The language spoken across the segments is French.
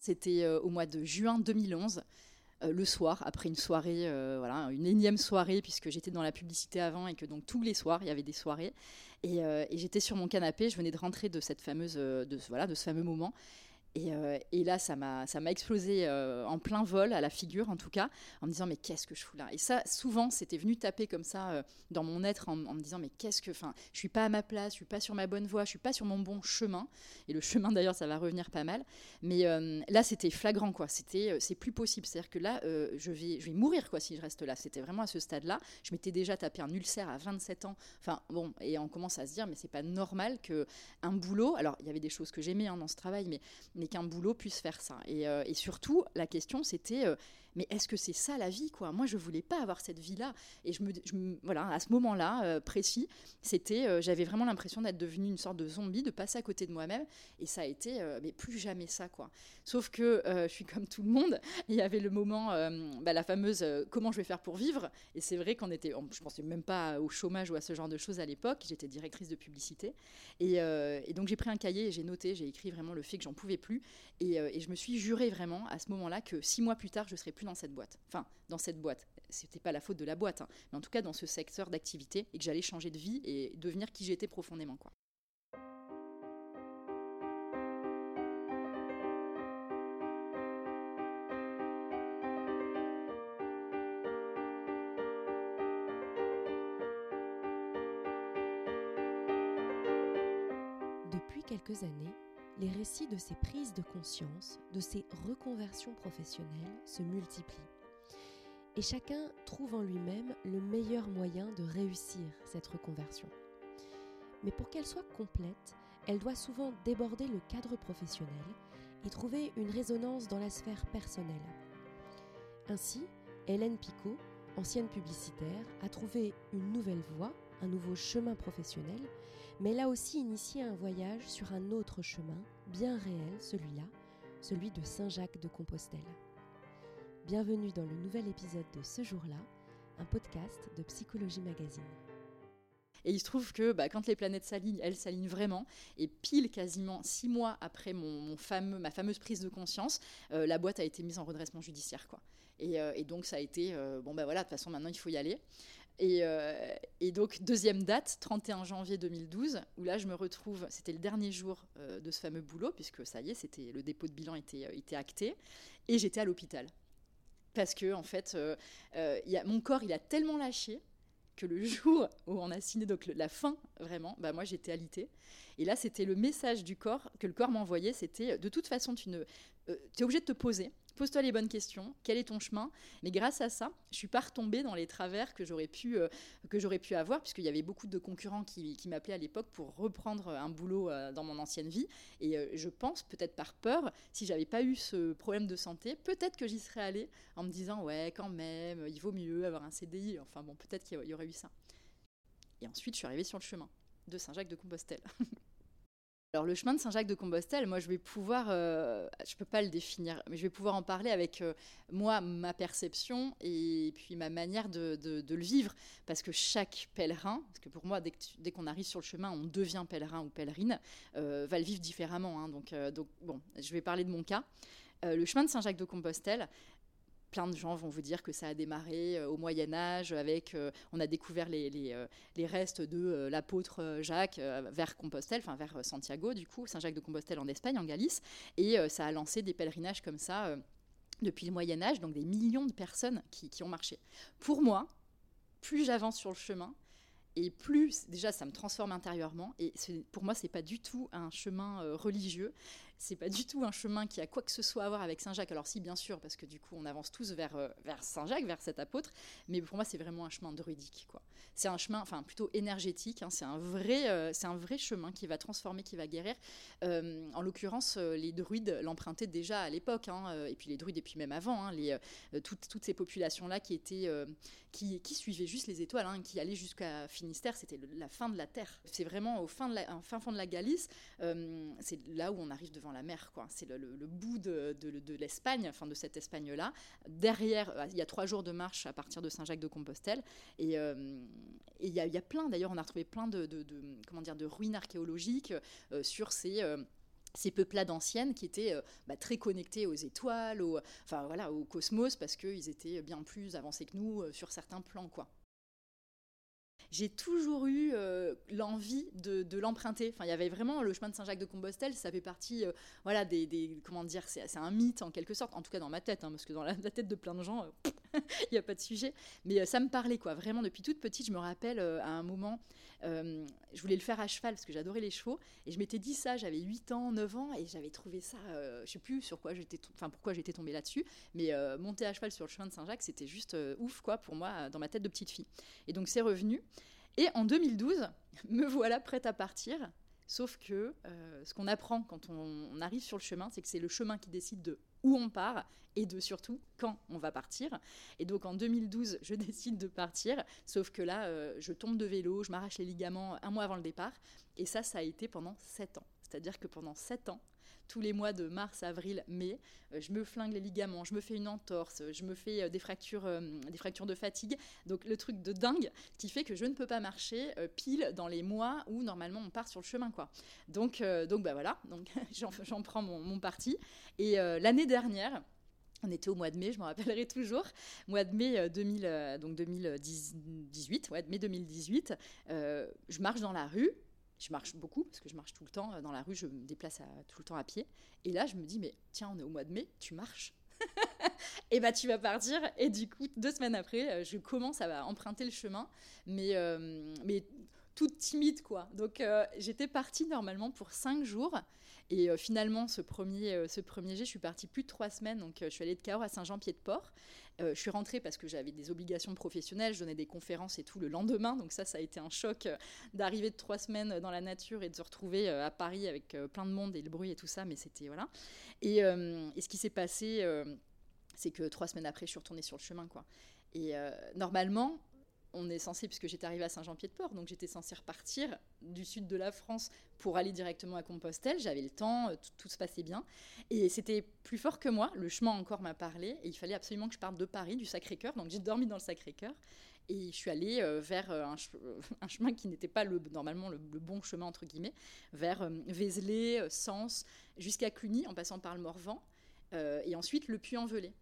C'était au mois de juin 2011. le soir, après une soirée, voilà, une énième soirée, puisque j'étais dans la publicité avant et que donc tous les soirs il y avait des soirées. Et, j'étais sur mon canapé, je venais de rentrer de cette fameuse, voilà, de ce fameux moment. Euh, et, là, ça m'a, explosé euh, en plein vol, à la figure en tout cas, en me disant mais qu'est-ce que je fous là? Et ça, souvent, c'était venu taper comme ça euh, dans mon être en, me disant mais qu'est-ce que, enfin, je suis pas à ma place, je suis pas sur ma bonne voie, je suis pas sur mon bon chemin. Et le chemin d'ailleurs, ça va revenir pas mal. Mais là, c'était flagrant quoi. C'était, c'est plus possible. C'est-à-dire que là, je vais, je vais mourir quoi si je reste là. C'était vraiment à ce stade-là. Je m'étais déjà tapé un ulcère à 27 ans. Enfin bon, et on commence à se dire mais c'est pas normal que un boulot. Alors il y avait des choses que j'aimais hein, dans ce travail, mais qu'un boulot puisse faire ça. Et, euh, surtout, la question, c'était, euh, mais est-ce que c'est ça la vie, quoi? Moi, je voulais pas avoir cette vie-là. Et je me, voilà, à ce moment-là euh, précis, c'était, j'avais vraiment l'impression d'être devenue une sorte de zombie, de passer à côté de moi-même. Et ça a été, mais plus jamais ça, quoi. Sauf que je suis comme tout le monde. Il y avait le moment, bah, la fameuse, comment je vais faire pour vivre? Et c'est vrai qu'on était, je pensais même pas au chômage ou à ce genre de choses à l'époque. J'étais directrice de publicité. Et, et donc j'ai pris un cahier et j'ai noté, j'ai écrit vraiment le fait que j'en pouvais plus euh, et, je me suis juré vraiment à ce moment-là que six mois plus tard, je serais plus dans cette boîte. Enfin, dans cette boîte. C'était pas la faute de la boîte, hein, mais en tout cas dans ce secteur d'activité et que j'allais changer de vie et devenir qui j'étais profondément. Quoi. Depuis quelques années, les récits de ces prises de conscience, de ces reconversions professionnelles se multiplient. Et chacun trouve en lui-même le meilleur moyen de réussir cette reconversion. Mais pour qu'elle soit complète, elle doit souvent déborder le cadre professionnel et trouver une résonance dans la sphère personnelle. Ainsi, Hélène Picot, ancienne publicitaire, a trouvé une nouvelle voie un nouveau chemin professionnel, mais a aussi initié un voyage sur un autre chemin, bien réel celui-là, celui de Saint-Jacques de Compostelle. Bienvenue dans le nouvel épisode de Ce jour-là, un podcast de Psychologie Magazine. Et il se trouve que bah, quand les planètes s'alignent, elles s'alignent vraiment. Et pile, quasiment six mois après mon, ma fameuse prise de conscience, euh, la boîte a été mise en redressement judiciaire. Quoi. Et, euh, donc, ça a été, euh, bon, ben voilà, de toute façon, maintenant, il faut y aller. Et, et, donc, deuxième date, 31 janvier 2012, où là, je me retrouve, c'était le dernier jour de ce fameux boulot, puisque ça y est, c'était le dépôt de bilan était, était acté, et j'étais à l'hôpital. Parce que, en fait, mon corps, il a tellement lâché que le jour où on a signé donc la fin vraiment, bah moi j'étais alitée. Et là c'était le message du corps que le corps m'envoyait, c'était de toute façon tu euh, es obligé de te poser, Pose-toi les bonnes questions. Quel est ton chemin? Mais grâce à ça, je suis pas retombée dans les travers que j'aurais pu, euh, pu avoir, puisqu'il y avait beaucoup de concurrents qui, m'appelaient à l'époque pour reprendre un boulot euh, dans mon ancienne vie. Et euh, je pense, peut-être par peur, si j'avais pas eu ce problème de santé, peut-être que j'y serais allée en me disant ouais, quand même, il vaut mieux avoir un CDI. Enfin bon, peut-être qu'il y aurait eu ça. Et ensuite, je suis arrivée sur le chemin de Saint-Jacques de Compostelle. Alors le chemin de Saint-Jacques de Compostelle, moi je vais pouvoir, euh, je peux pas le définir, mais je vais pouvoir en parler avec euh, moi, ma perception et puis ma manière de, le vivre, parce que chaque pèlerin, parce que pour moi dès, qu'on arrive sur le chemin, on devient pèlerin ou pèlerine, euh, va le vivre différemment. Hein. donc, donc bon, je vais parler de mon cas. le chemin de Saint-Jacques de Compostelle, plein de gens vont vous dire que ça a démarré euh, au Moyen Âge avec, euh, on a découvert les, les, euh, restes de l'apôtre Jacques vers Compostelle, enfin vers Santiago du coup, Saint-Jacques de Compostelle en Espagne, en Galice, et ça a lancé des pèlerinages comme ça depuis le Moyen Âge, donc des millions de personnes qui, qui ont marché. Pour moi, plus j'avance sur le chemin, et plus déjà ça me transforme intérieurement et pour moi c'est pas du tout un chemin religieux c'est pas du tout un chemin qui a quoi que ce soit à voir avec Saint Jacques alors si bien sûr parce que du coup on avance tous vers euh, vers Saint Jacques vers cet apôtre mais pour moi c'est vraiment un chemin druidique c'est un chemin enfin plutôt énergétique hein, c'est un vrai euh, un vrai chemin qui va transformer qui va guérir. En l'occurrence les druides l'empruntaient déjà à l'époque hein, et puis les druides et puis même avant hein, toutes, ces populations là qui étaient qui, suivaient juste les étoiles qui allaient jusqu'à Finistère, c'était la fin de la terre. C'est vraiment au fin, fond de la Galice, euh, c'est là où on arrive devant la mer, quoi. C'est le, bout de, de, l'Espagne, enfin de cette Espagne-là. Derrière, euh, il y a trois jours de marche à partir de Saint-Jacques-de-Compostelle, et euh, il y, a plein, d'ailleurs, on a retrouvé plein de, comment dire, de ruines archéologiques sur ces ces peuplades anciennes qui étaient bah, très connectées aux étoiles, au, enfin voilà, au cosmos, parce qu'ils étaient bien plus avancés que nous sur certains plans, quoi j'ai toujours eu euh, l'envie de, l'emprunter. Enfin, il y avait vraiment le chemin de Saint-Jacques de Compostelle, ça fait partie, euh, voilà, des, comment dire, c'est un mythe en quelque sorte, en tout cas dans ma tête, hein, parce que dans la, tête de plein de gens, il n'y a pas de sujet. Mais euh, ça me parlait, quoi. Vraiment, depuis toute petite, je me rappelle à un moment, je voulais le faire à cheval parce que j'adorais les chevaux, et je m'étais dit ça, j'avais 8 ans, 9 ans, et j'avais trouvé ça, je sais plus sur quoi j'étais, enfin pourquoi j'étais tombée là-dessus, mais monter à cheval sur le chemin de Saint-Jacques, c'était juste ouf, quoi, pour moi, dans ma tête de petite fille. Et donc c'est revenu. Et en 2012, me voilà prête à partir. Sauf que euh, ce qu'on apprend quand on, arrive sur le chemin, c'est que c'est le chemin qui décide de où on part et de surtout quand on va partir. Et donc en 2012, je décide de partir, sauf que là, euh, je tombe de vélo, je m'arrache les ligaments un mois avant le départ. Et ça, ça a été pendant sept ans. C'est-à-dire que pendant sept ans, tous les mois de mars, avril, mai, euh, je me flingue les ligaments, je me fais une entorse, je me fais euh, des fractures, euh, des fractures de fatigue. Donc le truc de dingue qui fait que je ne peux pas marcher pile dans les mois où normalement on part sur le chemin, quoi. Donc, donc bah voilà, donc j'en prends mon, parti. Et l'année dernière. On était au mois de mai, je me rappellerai toujours. Mois de mai 2000, donc 2018, ouais, mai 2018. je marche dans la rue je marche beaucoup parce que je marche tout le temps euh, dans la rue, je me déplace tout le temps à pied. Et là, je me dis, mais tiens, on est au mois de mai, tu marches. et bah tu vas partir et du coup deux semaines après euh, je commence à emprunter le chemin mais euh, mais toute timide quoi donc j'étais partie normalement pour cinq jours et finalement ce premier ce premier jet je suis partie plus de trois semaines. Donc je suis allée de Cahors à Saint-Jean-Pied-de-Port. Euh, je suis rentrée parce que j'avais des obligations professionnelles, je donnais des conférences et tout le lendemain, donc ça, ça a été un choc euh, d'arriver de trois semaines dans la nature et de se retrouver euh, à Paris avec plein de monde et le bruit et tout ça, mais c'était voilà. Et, ce qui s'est passé, c'est que trois semaines après, je suis retournée sur le chemin. Et normalement, on est censé, puisque j'étais arrivée à Saint-Jean-Pied-de-Port, donc j'étais censée repartir du sud de la France pour aller directement à Compostelle. J'avais le temps, euh, tout, se passait bien. Et c'était plus fort que moi. Le chemin encore m'a parlé. Et il fallait absolument que je parte de Paris, du Sacré-Cœur. Donc j'ai dormi dans le Sacré-Cœur. Et je suis allée euh, vers euh, un, chemin qui n'était pas le, normalement le, bon chemin, entre guillemets, vers Vézelay, Sens, jusqu'à Cluny, en passant par le Morvan. et ensuite le Puy-en-Velay.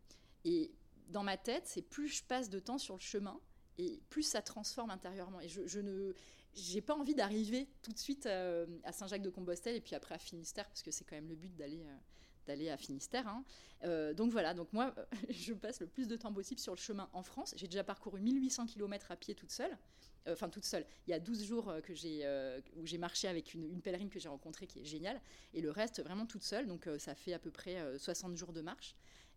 Et dans ma tête, c'est plus je passe de temps sur le chemin, et plus ça transforme intérieurement. Et je, je ne j'ai pas envie d'arriver tout de suite euh, à Saint-Jacques-de-Compostelle et puis après à Finistère, parce que c'est quand même le but d'aller euh, d'aller à Finistère. Hein. Euh, donc voilà, donc moi, je passe le plus de temps possible sur le chemin en France. J'ai déjà parcouru 1800 km à pied toute seule. Enfin, toute seule. Il y a 12 jours que j'ai, où j'ai marché avec une, une pèlerine que j'ai rencontrée qui est géniale. Et le reste, vraiment toute seule. Donc ça fait à peu près 60 jours de marche.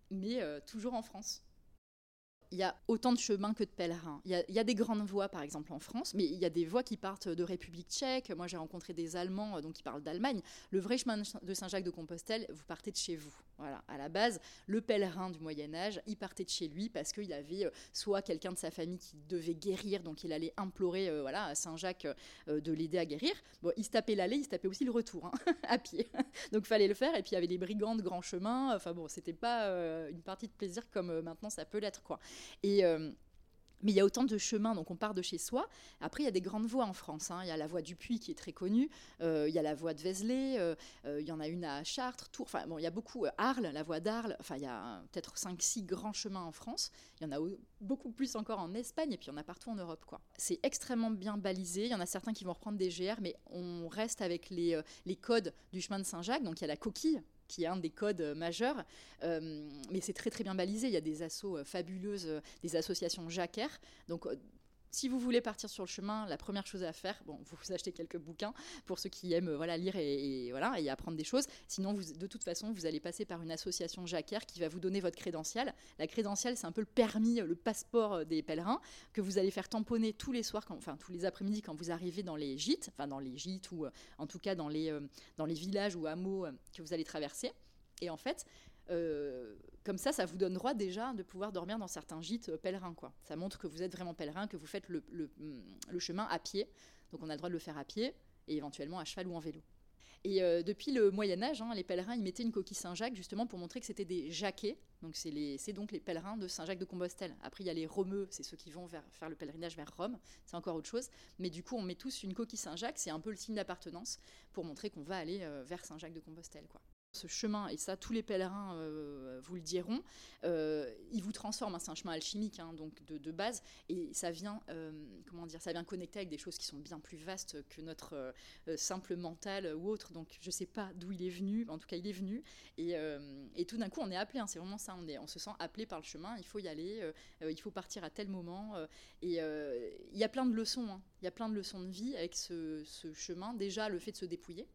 Mais toujours en France il y a autant de chemins que de pèlerins. Il y, a, des grandes voies, par exemple, en France, mais il y a des voies qui partent de République tchèque. Moi, j'ai rencontré des Allemands euh, donc, qui parlent d'Allemagne. Le vrai chemin de Saint-Jacques-de-Compostelle, vous partez de chez vous. Voilà, à la base, le pèlerin du Moyen Âge, il partait de chez lui parce qu'il avait euh, soit quelqu'un de sa famille qui devait guérir, donc il allait implorer euh, voilà, à Saint-Jacques de l'aider à guérir. Il se tapait l'aller, il se tapait aussi le retour, hein, à pied. donc fallait le faire. Et puis il y avait les brigands de grand chemin. Enfin bon, c'était pas une partie de plaisir comme maintenant ça peut l'être, quoi. Et euh, mais il y a autant de chemins, donc on part de chez soi. Après, il y a des grandes voies en France. Hein. Il y a la voie du Puy qui est très connue. Euh, il y a la voie de Vézelay. Euh, il y en a une à Chartres, Tours. Enfin, bon, il y a beaucoup. Arles, la voie d'Arles. Enfin, il y a peut-être 5-6 grands chemins en France. Il y en a beaucoup plus encore en Espagne. Et puis, il y en a partout en Europe. quoi. C'est extrêmement bien balisé. Il y en a certains qui vont reprendre des GR, mais on reste avec les, les codes du chemin de Saint-Jacques. Donc, il y a la coquille qui est un des codes euh, majeurs. Euh, mais c'est très très bien balisé. Il y a des assos euh, fabuleuses, des associations Jacquer. Donc si vous voulez partir sur le chemin, la première chose à faire, bon, vous, achetez quelques bouquins pour ceux qui aiment voilà lire et, voilà et apprendre des choses. Sinon, de toute façon, vous allez passer par une association Jacquer qui va vous donner votre crédential. La crédential, c'est un peu le permis, le passeport des pèlerins que vous allez faire tamponner tous les soirs, enfin tous les après-midi quand vous arrivez dans les gîtes, enfin dans les gîtes ou en tout cas dans les dans les villages ou hameaux que vous allez traverser. Et en fait, euh, comme ça, ça vous donne droit déjà de pouvoir dormir dans certains gîtes euh, pèlerins. Quoi. Ça montre que vous êtes vraiment pèlerin, que vous faites le, chemin à pied. Donc on a le droit de le faire à pied et éventuellement à cheval ou en vélo. Et euh, depuis le Moyen Âge, hein, les pèlerins ils mettaient une coquille Saint-Jacques justement pour montrer que c'était des jaquets. Donc c'est donc les pèlerins de Saint-Jacques de Compostelle. Après il y a les Romeux, c'est ceux qui vont faire le pèlerinage vers Rome, c'est encore autre chose. Mais du coup on met tous une coquille Saint-Jacques, c'est un peu le signe d'appartenance pour montrer qu'on va aller vers Saint-Jacques de Compostelle. Quoi ce chemin, et ça tous les pèlerins euh, vous le diront, euh, il vous transforme. Hein, c'est un chemin alchimique, hein, donc de, base, et ça vient, euh, comment dire, ça vient connecter avec des choses qui sont bien plus vastes que notre simple mental ou autre. Donc je ne sais pas d'où il est venu, en tout cas il est venu, et, tout d'un coup on est appelé. Hein, c'est vraiment ça, on, se sent appelé par le chemin. Il faut y aller, il faut partir à tel moment, et il y a plein de leçons. Il y a plein de leçons de vie avec ce chemin. Déjà le fait de se dépouiller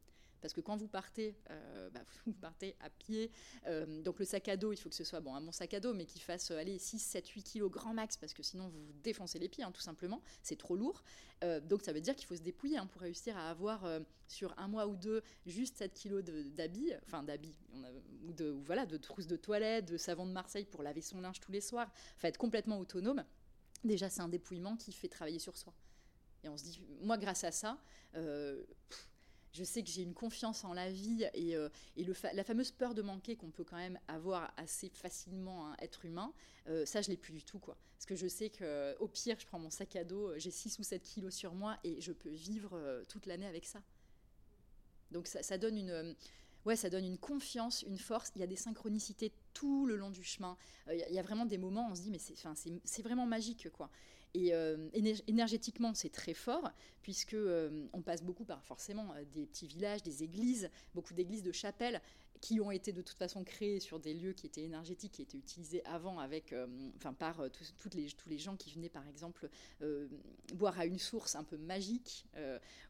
parce que quand vous partez, euh, bah, vous partez à pied. Euh, donc le sac à dos, il faut que ce soit bon, un bon sac à dos, mais qu'il fasse euh, allez, 6, 7, 8 kilos grand max, parce que sinon vous vous défoncez les pieds, hein, tout simplement. C'est trop lourd. donc ça veut dire qu'il faut se dépouiller hein, pour réussir à avoir sur un mois ou deux juste 7 kilos d'habits, enfin d'habits, ou de, voilà, de trousses de toilette, de savon de Marseille pour laver son linge tous les soirs. Enfin, être complètement autonome. Déjà, c'est un dépouillement qui fait travailler sur soi. Et on se dit, moi, grâce à ça, je sais que j'ai une confiance en la vie et, euh, la fameuse peur de manquer qu'on peut quand même avoir assez facilement un être humain, euh, ça je l'ai plus du tout quoi. Parce que je sais que au pire, je prends mon sac à dos, j'ai 6 ou 7 kilos sur moi et je peux vivre euh, toute l'année avec ça. Donc ça, donne une ouais, ça donne une confiance, une force. Il y a des synchronicités tout le long du chemin. il y, a vraiment des moments, où on se dit, mais c'est vraiment magique, quoi. Et euh, énergétiquement, c'est très fort, puisque euh, on passe beaucoup par forcément euh, des petits villages, des églises, beaucoup d'églises de chapelles qui ont été de toute façon créées sur des lieux qui étaient énergétiques, qui étaient utilisés avant avec, enfin par toutes les, tous les gens qui venaient par exemple boire à une source un peu magique,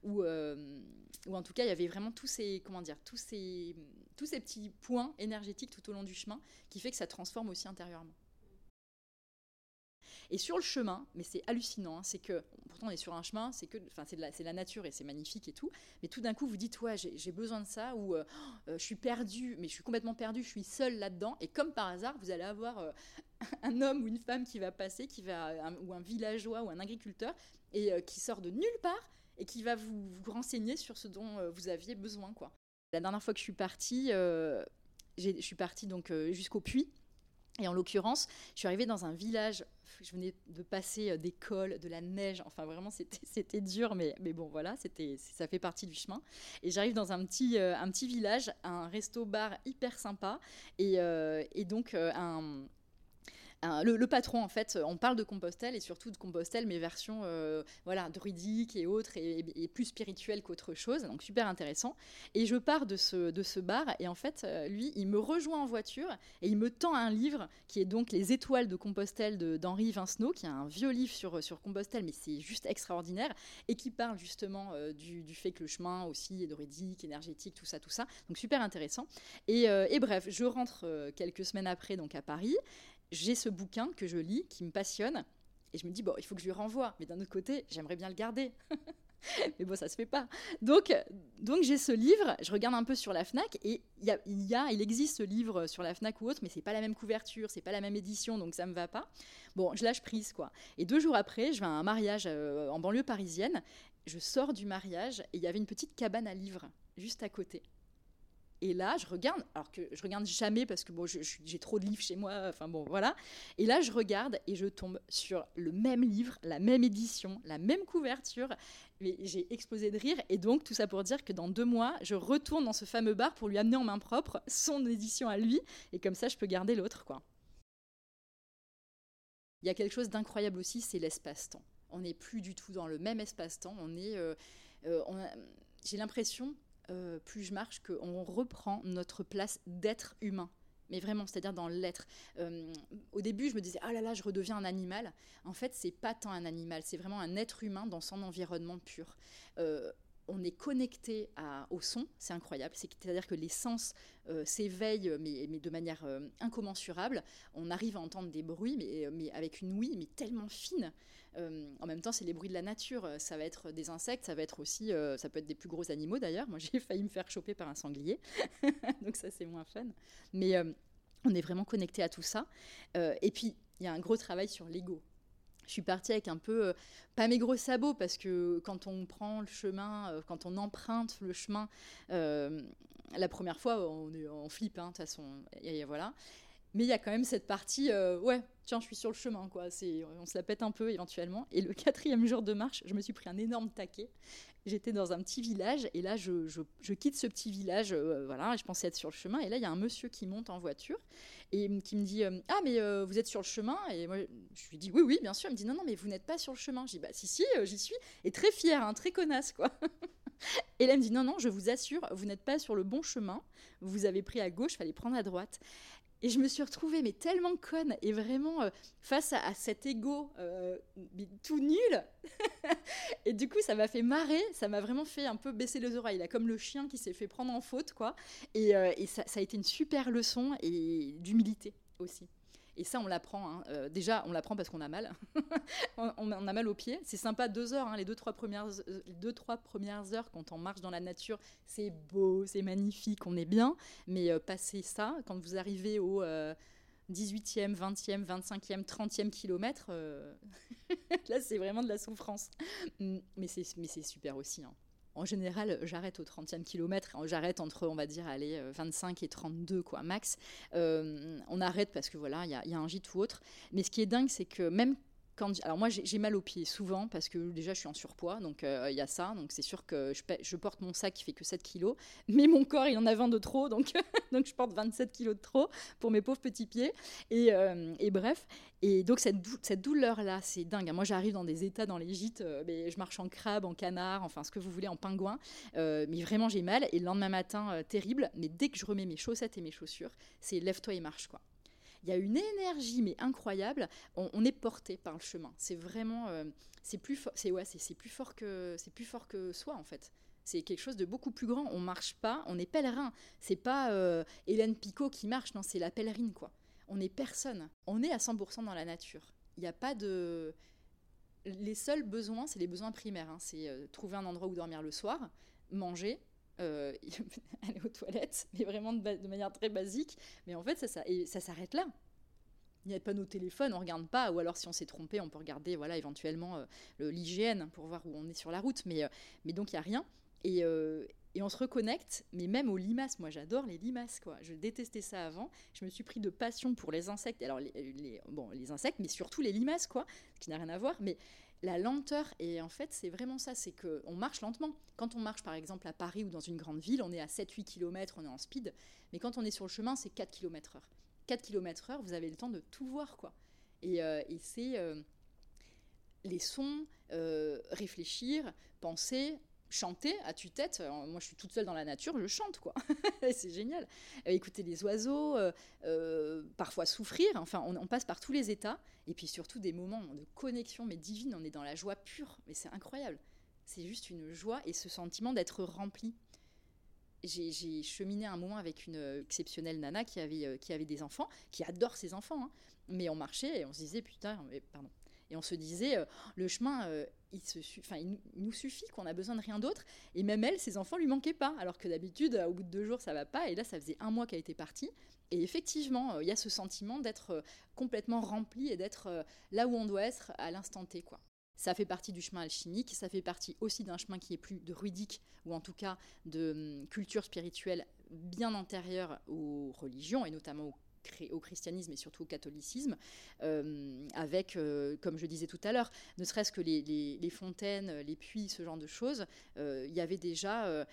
ou, en tout cas il y avait vraiment tous ces, comment dire, tous ces, tous ces petits points énergétiques tout au long du chemin qui fait que ça transforme aussi intérieurement. Et sur le chemin, mais c'est hallucinant, hein, c'est que, pourtant on est sur un chemin, c'est que, enfin c'est la, nature et c'est magnifique et tout, mais tout d'un coup vous dites, ouais, j'ai besoin de ça, ou euh, euh, je suis perdu, mais je suis complètement perdu, je suis seul là-dedans, et comme par hasard, vous allez avoir euh, un homme ou une femme qui va passer, qui va, ou un villageois ou un agriculteur, et qui sort de nulle part, et qui va vous, vous renseigner sur ce dont vous aviez besoin, quoi. La dernière fois que je suis partie, je suis partie donc jusqu'au puits, et en l'occurrence, je suis arrivée dans un village, je venais de passer euh, des cols, de la neige, enfin vraiment c'était dur, mais, bon voilà, ça fait partie du chemin. Et j'arrive dans un petit, euh, un petit village, un resto-bar hyper sympa, et, euh, et donc un, le, patron, en fait, on parle de Compostelle et surtout de Compostelle, mais version euh, voilà, druidique et autres, et, plus spirituelle qu'autre chose. Donc super intéressant. Et je pars de ce, bar, et en fait, euh, lui, il me rejoint en voiture et il me tend un livre qui est donc Les étoiles de Compostelle d'Henri Vincenot, qui est un vieux livre sur, sur Compostelle, mais c'est juste extraordinaire, et qui parle justement euh, du, du, fait que le chemin aussi est druidique, énergétique, tout ça, tout ça. Donc super intéressant. Et, et bref, je rentre quelques semaines après donc à Paris j'ai ce bouquin que je lis qui me passionne et je me dis bon il faut que je lui renvoie. Mais d'un autre côté j'aimerais bien le garder. Mais bon ça se fait pas. Donc donc j'ai ce livre je regarde un peu sur la Fnac et il y a, y a, il existe ce livre sur la Fnac ou autre mais c'est pas la même couverture c'est pas la même édition donc ça me va pas. Bon je lâche prise quoi. Et deux jours après je vais à un mariage euh, en banlieue parisienne. Je sors du mariage et il y avait une petite cabane à livres juste à côté et là, je regarde, alors que je regarde jamais parce que bon, j'ai trop de livres chez moi, enfin bon, voilà. Et là, je regarde et je tombe sur le même livre, la même édition, la même couverture. Mais j'ai explosé de rire. Et donc, tout ça pour dire que dans deux mois, je retourne dans ce fameux bar pour lui amener en main propre son édition à lui. Et comme ça, je peux garder l'autre, quoi. Il y a quelque chose d'incroyable aussi, c'est l'espace-temps. On n'est plus du tout dans le même espace-temps. On est, euh, euh, j'ai l'impression euh, plus je marche, qu'on reprend notre place d'être humain. Mais vraiment, c'est-à-dire dans l'être. Euh, au début, je me disais, ah là là, je redeviens un animal. En fait, c'est pas tant un animal, c'est vraiment un être humain dans son environnement pur. Euh, on est connecté au son, c'est incroyable. C'est-à-dire que les sens s'éveillent, mais, de manière incommensurable. On arrive à entendre des bruits, mais, mais avec une ouïe, mais tellement fine. Euh, en même temps, c'est les bruits de la nature. Ça va être des insectes, ça va être aussi, euh, ça peut être des plus gros animaux d'ailleurs. Moi, j'ai failli me faire choper par un sanglier, donc ça c'est moins fun. Mais euh, on est vraiment connecté à tout ça. et puis, il y a un gros travail sur l'ego. Je suis partie avec un peu, pas mes gros sabots, parce que quand on prend le chemin, quand on emprunte le chemin, la première fois, on, en flippe, hein, de toute façon, et, voilà. Mais il y a quand même cette partie, ouais, tiens, je suis sur le chemin, quoi. On se la pète un peu éventuellement. Et le quatrième jour de marche, je me suis pris un énorme taquet. J'étais dans un petit village et là, je, je, quitte ce petit village, voilà, et je pensais être sur le chemin. Et là, il y a un monsieur qui monte en voiture et qui me dit euh, Ah, mais euh, vous êtes sur le chemin? Et moi, je lui dis Oui, oui, bien sûr. Il me dit Non, non, mais vous n'êtes pas sur le chemin. Je dis Bah, si, si, euh, j'y suis. Et très fière, hein, très connasse, quoi. et là, elle me dit Non, non, je vous assure, vous n'êtes pas sur le bon chemin. Vous avez pris à gauche, fallait prendre à droite. Et je me suis retrouvée, mais tellement conne, et vraiment euh, face à, cet ego euh, tout nul. et du coup, ça m'a fait marrer, ça m'a vraiment fait un peu baisser les oreilles, là, comme le chien qui s'est fait prendre en faute, quoi. Et, euh, ça, ça, a été une super leçon et d'humilité aussi. Et ça, on l'apprend. Hein. Euh, déjà, on l'apprend parce qu'on a mal. on, a mal aux pieds. C'est sympa deux heures, hein, les deux trois, premières, euh, deux, trois premières heures quand on marche dans la nature. C'est beau, c'est magnifique, on est bien. Mais euh, passer ça, quand vous arrivez au 18e, 20e, 25e, 30e kilomètre, là, c'est vraiment de la souffrance. Mais c'est super aussi. Hein. En général, j'arrête au 30e kilomètre. J'arrête entre, on va dire, aller 25 et 32, quoi, max. Euh, on arrête parce que voilà, il y, y, a un gîte ou autre. Mais ce qui est dingue, c'est que même alors moi j'ai mal aux pieds souvent parce que déjà je suis en surpoids, donc euh, il y a ça, donc c'est sûr que je, porte mon sac qui fait que 7 kilos, mais mon corps il en a 20 de trop, donc, donc je porte 27 kilos de trop pour mes pauvres petits pieds. Et, euh, bref, et donc cette, cette douleur-là, c'est dingue. Moi j'arrive dans des états dans les gîtes, euh, mais je marche en crabe, en canard, enfin ce que vous voulez, en pingouin, mais vraiment j'ai mal, et le lendemain matin, terrible, mais dès que je remets mes chaussettes et mes chaussures, c'est lève-toi et marche quoi il y a une énergie mais incroyable. On, est porté par le chemin. C'est vraiment, euh, c'est plus, ouais, c'est plus fort que, c'est plus fort que soi en fait. C'est quelque chose de beaucoup plus grand. On marche pas, on est pèlerin. C'est pas euh, Hélène Picot qui marche, non, c'est la pèlerine quoi. On est personne. On est à 100% dans la nature. Il n'y a pas de les seuls besoins, c'est les besoins primaires. Hein. C'est euh, trouver un endroit où dormir le soir, manger, euh, aller aux toilettes, mais vraiment de, manière très basique. Mais en fait, ça, ça, et ça s'arrête là. Il n'y a pas nos téléphones, on regarde pas, ou alors si on s'est trompé, on peut regarder voilà, éventuellement euh, l'hygiène pour voir où on est sur la route, mais, euh, mais donc il n'y a rien. Et, et, on se reconnecte, mais même aux limaces, moi j'adore les limaces, quoi. Je détestais ça avant, je me suis pris de passion pour les insectes, alors les, les bon, les insectes, mais surtout les limaces, quoi, qui n'a rien à voir, mais la lenteur. Et en fait, c'est vraiment ça, c'est qu'on marche lentement. Quand on marche par exemple à Paris ou dans une grande ville, on est à 7-8 km, on est en speed. Mais quand on est sur le chemin, c'est 4 km heure. 4 km heure, vous avez le temps de tout voir, quoi. Et, euh, c'est euh, les sons, euh, réfléchir, penser, chanter à tue-tête. Moi, je suis toute seule dans la nature, je chante, quoi. c'est génial. écouter les oiseaux, parfois souffrir. Enfin, on, passe par tous les états. Et puis surtout des moments de connexion, mais divine. On est dans la joie pure. Mais c'est incroyable. C'est juste une joie et ce sentiment d'être rempli. J'ai cheminé un moment avec une exceptionnelle nana qui avait, euh, qui avait des enfants, qui adore ses enfants. Hein. Mais on marchait et on se disait, putain, mais, pardon. Et on se disait, euh, le chemin, euh, il, nous suffit, qu'on a besoin de rien d'autre. Et même elle, ses enfants lui manquaient pas. Alors que d'habitude, au bout de deux jours, ça va pas. Et là, ça faisait un mois qu'elle était partie. Et effectivement, euh, il y a ce sentiment d'être euh, complètement rempli et d'être euh, là où on doit être à l'instant T. Ça fait partie du chemin alchimique, ça fait partie aussi d'un chemin qui est plus druidique, ou en tout cas de hum, culture spirituelle bien antérieure aux religions, et notamment au christianisme et surtout au catholicisme, avec, comme je disais tout à l'heure, ne serait-ce que les, fontaines, les puits, ce genre de choses, il y avait déjà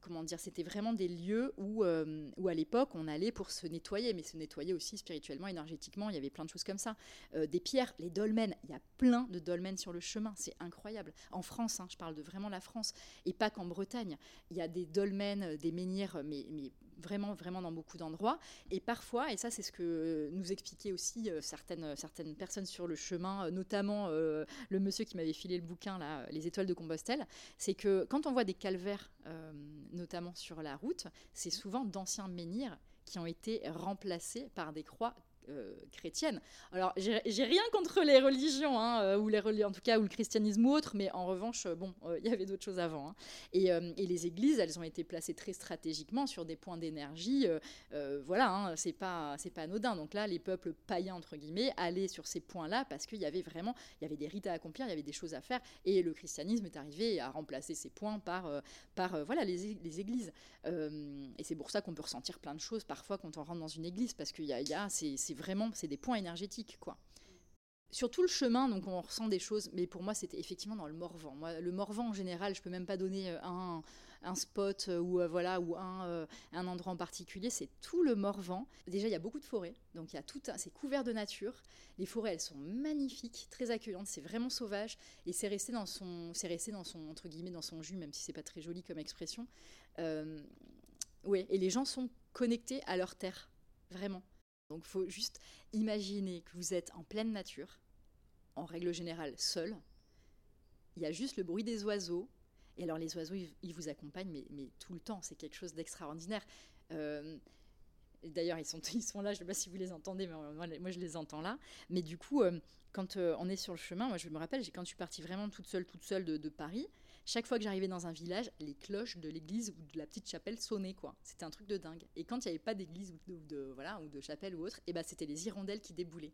comment dire, c'était vraiment des lieux où, euh, où à l'époque on allait pour se nettoyer, mais se nettoyer aussi spirituellement, énergétiquement. Il y avait plein de choses comme ça. Euh, des pierres, les dolmens. Il y a plein de dolmens sur le chemin. C'est incroyable. En France, hein, je parle de vraiment la France et pas qu'en Bretagne. Il y a des dolmens, euh, des menhirs, mais, mais vraiment, vraiment dans beaucoup d'endroits. Et parfois, et ça c'est ce que nous expliquaient aussi euh, certaines, certaines personnes sur le chemin, euh, notamment euh, le monsieur qui m'avait filé le bouquin, là, Les étoiles de Compostelle, c'est que quand on voit des calvaires, notamment sur la route, c'est souvent d'anciens menhirs qui ont été remplacés par des croix chrétienne. Alors, j'ai rien contre les religions, hein, ou les en tout cas, ou le christianisme ou autre, mais en revanche, bon, il y avait d'autres choses avant. Hein. Et, les églises, elles ont été placées très stratégiquement sur des points d'énergie. voilà, hein, c'est pas, pas anodin. Donc là, les peuples païens, entre guillemets, allaient sur ces points-là parce qu'il y avait vraiment, il y avait des rites à accomplir, il y avait des choses à faire, et le christianisme est arrivé à remplacer ces points par, par voilà, les, les églises. et c'est pour ça qu'on peut ressentir plein de choses parfois quand on rentre dans une église, parce qu'il y a, a vraiment, c'est des points énergétiques, quoi. Sur tout le chemin, donc on ressent des choses, mais pour moi c'était effectivement dans le Morvan. Moi, le Morvan en général, je peux même pas donner euh, un, spot euh, ou euh, voilà ou un, endroit en particulier. C'est tout le Morvan. Déjà, il y a beaucoup de forêts, donc il y a tout, c'est couvert de nature. Les forêts, elles sont magnifiques, très accueillantes. C'est vraiment sauvage et c'est resté dans son, c'est resté dans son entre guillemets dans son jus, même si c'est pas très joli comme expression. Et les gens sont connectés à leur terre, vraiment. Donc il faut juste imaginer que vous êtes en pleine nature, en règle générale seul. Il y a juste le bruit des oiseaux. Et alors les oiseaux, ils, vous accompagnent, mais, tout le temps. C'est quelque chose d'extraordinaire. Euh, d'ailleurs, ils sont, ils sont là, je ne sais pas si vous les entendez, mais moi, je les entends là. Mais du coup, euh, quand on est sur le chemin, moi je me rappelle, quand je suis partie vraiment toute seule, toute seule de Paris, chaque fois que j'arrivais dans un village, les cloches de l'église ou de la petite chapelle sonnaient quoi. C'était un truc de dingue. Et quand il n'y avait pas d'église ou de, voilà ou de chapelle ou autre, et eh ben c'était les hirondelles qui déboulaient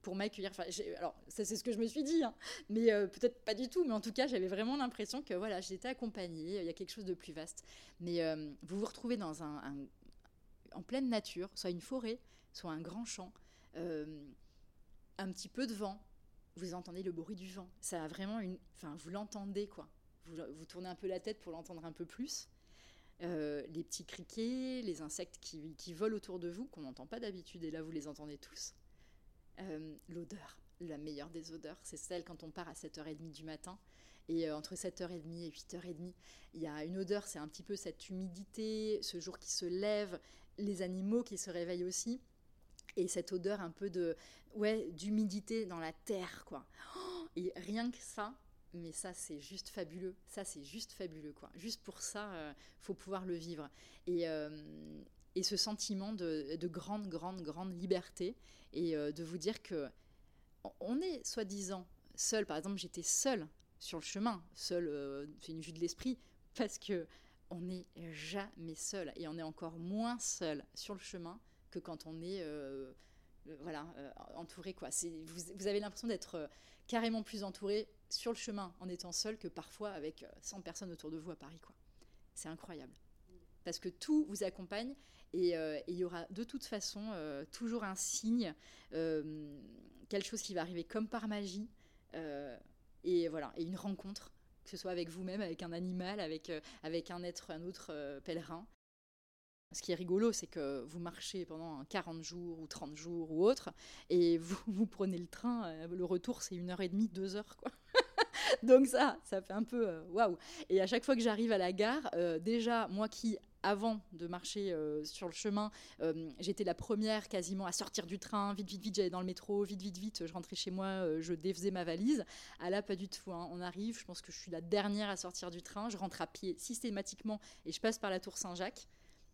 pour m'accueillir. Enfin, alors ça c'est ce que je me suis dit, hein. mais euh, peut-être pas du tout. Mais en tout cas, j'avais vraiment l'impression que voilà, j'étais accompagnée. Il y a quelque chose de plus vaste. Mais euh, vous vous retrouvez dans un, en pleine nature, soit une forêt, soit un grand champ, euh, un petit peu de vent. Vous entendez le bruit du vent. Ça a vraiment une. Enfin, vous l'entendez quoi vous, tournez un peu la tête pour l'entendre un peu plus. Euh, les petits criquets, les insectes qui, volent autour de vous, qu'on n'entend pas d'habitude, et là vous les entendez tous. Euh, l'odeur, la meilleure des odeurs, c'est celle quand on part à 7h30 du matin. Et euh, entre 7h30 et 8h30, il y a une odeur, c'est un petit peu cette humidité, ce jour qui se lève, les animaux qui se réveillent aussi. Et cette odeur un peu de ouais d'humidité dans la terre, quoi. et rien que ça, mais ça c'est juste fabuleux. Ça c'est juste fabuleux quoi. Juste pour ça euh, faut pouvoir le vivre. Et, euh, et ce sentiment de, de, grande grande grande liberté et euh, de vous dire que on est soi-disant seul. Par exemple j'étais seule sur le chemin seule c'est une vue de l'esprit parce que on n'est jamais seul et on est encore moins seul sur le chemin que quand on est voilà entouré quoi. Vous, vous, avez l'impression d'être carrément plus entouré sur le chemin en étant seul que parfois avec 100 euh, personnes autour de vous à Paris. quoi. C'est incroyable. Parce que tout vous accompagne et euh, il y aura de toute façon euh, toujours un signe, quelque chose qui va arriver comme par magie. et voilà, et une rencontre, que ce soit avec vous-même, avec un animal, avec, avec un être, un autre pèlerin. Ce qui est rigolo, c'est que vous marchez pendant 40 jours ou 30 jours ou autre, et vous, vous prenez le train, le retour c'est une heure et demie, deux heures, quoi. Donc ça, ça fait un peu euh, waouh. Et à chaque fois que j'arrive à la gare, euh, déjà, moi qui, avant de marcher sur le chemin, j'étais la première quasiment à sortir du train, vite, vite, vite, j'allais dans le métro, vite, vite, vite, je rentrais chez moi, je défaisais ma valise. Ah là, pas du tout. Hein. On arrive, je pense que je suis la dernière à sortir du train, je rentre à pied systématiquement et je passe par la tour Saint-Jacques.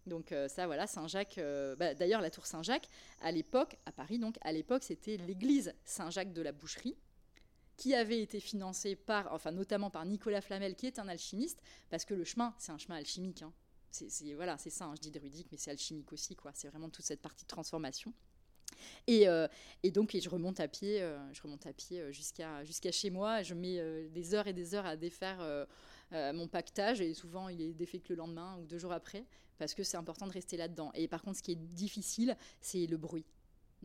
Donc euh, ça, voilà, Saint-Jacques. Euh, bah, d'ailleurs, la tour Saint-Jacques, à l'époque, à Paris, donc à l'époque, c'était l'église Saint-Jacques de la Boucherie, qui avait été financée par, enfin notamment par Nicolas Flamel, qui est un alchimiste, parce que le chemin, c'est un chemin alchimique. Hein. C'est voilà, c'est ça. Hein, je dis druidique, mais c'est alchimique aussi, quoi. C'est vraiment toute cette partie de transformation. Et, euh, donc, je remonte à pied, je remonte à pied jusqu'à jusqu'à chez moi. Je mets des heures et des heures à défaire mon pactage, et souvent il est défait que le lendemain ou deux jours après parce que c'est important de rester là-dedans. Et par contre, ce qui est difficile, c'est le bruit,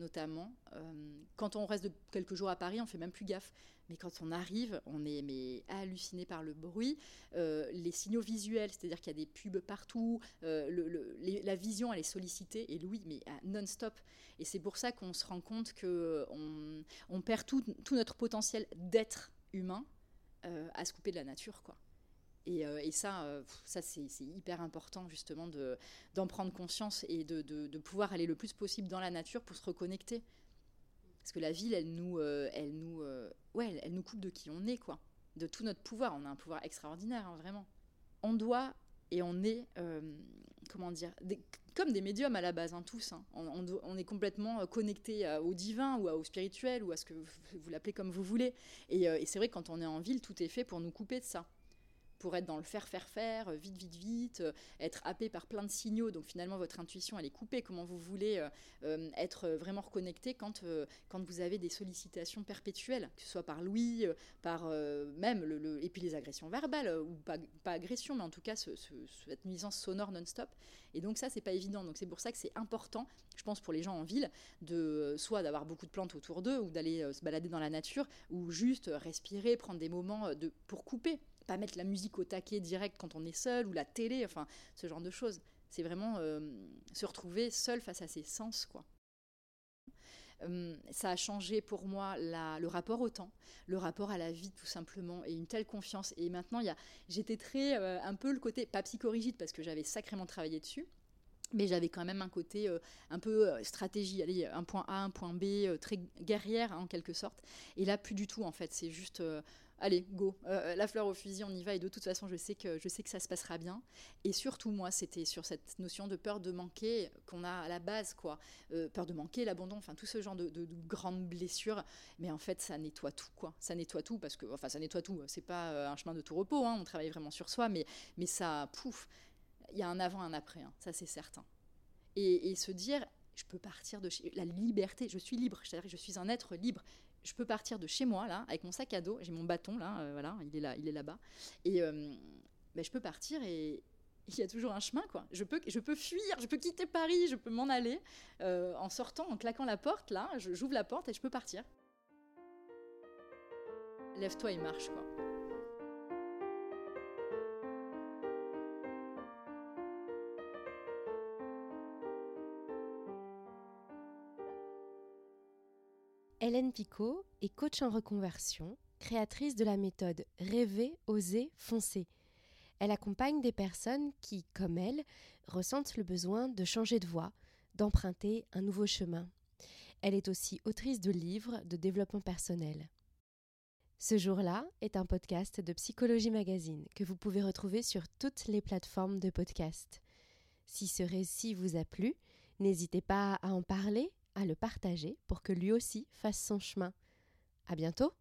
notamment. Euh, quand on reste quelques jours à Paris, on fait même plus gaffe. Mais quand on arrive, on est halluciné par le bruit, euh, les signaux visuels, c'est-à-dire qu'il y a des pubs partout, euh, la vision, elle est sollicitée, et l'ouïe, mais non-stop. Et c'est pour ça qu'on se rend compte qu'on on perd tout, tout, notre potentiel d'être humain à se couper de la nature, quoi. Euh, et, ça, euh, ça c'est hyper important justement d'en prendre conscience et de, pouvoir aller le plus possible dans la nature pour se reconnecter. Parce que la ville, elle nous, euh, elle nous, ouais, elle, nous coupe de qui on est, quoi, de tout notre pouvoir. On a un pouvoir extraordinaire, hein, vraiment. On doit et on est, comment dire, comme des médiums à la base, hein, tous. Hein. On, est complètement connecté au divin ou au spirituel ou à ce que vous, l'appelez comme vous voulez. Et, et c'est vrai que quand on est en ville, tout est fait pour nous couper de ça pour être dans le faire, faire, faire, euh, vite, vite, vite, euh, être happé par plein de signaux. Donc finalement, votre intuition, elle est coupée. Comment vous voulez euh, être vraiment reconnecté quand, quand vous avez des sollicitations perpétuelles, que ce soit par l'ouïe, par même, le, et puis les agressions verbales, ou pas, pas agression, mais en tout cas cette nuisance sonore non-stop. Et donc ça, c'est pas évident. Donc c'est pour ça que c'est important, je pense, pour les gens en ville, de soit d'avoir beaucoup de plantes autour d'eux, ou d'aller se balader dans la nature, ou juste respirer, prendre des moments de, pour couper pas mettre la musique au taquet direct quand on est seul ou la télé, enfin ce genre de choses. C'est vraiment euh, se retrouver seul face à ses sens, quoi. Euh, ça a changé pour moi le rapport au temps, le rapport à la vie tout simplement, et une telle confiance. Et maintenant, j'étais très euh, un peu le côté pas psychorigide parce que j'avais sacrément travaillé dessus, mais j'avais quand même un côté un peu stratégie, aller un point A, un point B, très guerrière en quelque sorte. Et là, plus du tout en fait. C'est juste allez, go, euh, la fleur au fusil, on y va. Et de toute façon, je sais que, je sais que ça se passera bien. Et surtout, moi, c'était sur cette notion de peur de manquer qu'on a à la base, quoi. Euh, peur de manquer, l'abandon, enfin, tout ce genre de, grandes blessures. Mais en fait, ça nettoie tout, quoi. Ça nettoie tout parce que, enfin, ça nettoie tout. C'est pas euh, un chemin de tout repos, hein. on travaille vraiment sur soi, mais, mais ça, pouf, il y a un avant, un après, hein. ça c'est certain. Et, et se dire, je peux partir de chez la liberté, je suis libre, je suis un être libre je peux partir de chez moi là avec mon sac à dos, j'ai mon bâton là, euh, voilà, il est là, il est là-bas, et euh, ben, je peux partir et il y a toujours un chemin quoi. Je peux, je peux fuir, je peux quitter Paris, je peux m'en aller euh, en sortant, en claquant la porte là, j'ouvre la porte et je peux partir. Lève-toi et marche quoi. Hélène Picot est coach en reconversion, créatrice de la méthode Rêver, oser, foncer. Elle accompagne des personnes qui, comme elle, ressentent le besoin de changer de voie, d'emprunter un nouveau chemin. Elle est aussi autrice de livres de développement personnel. Ce jour-là est un podcast de Psychologie Magazine que vous pouvez retrouver sur toutes les plateformes de podcast. Si ce récit vous a plu, n'hésitez pas à en parler à le partager pour que lui aussi fasse son chemin. À bientôt!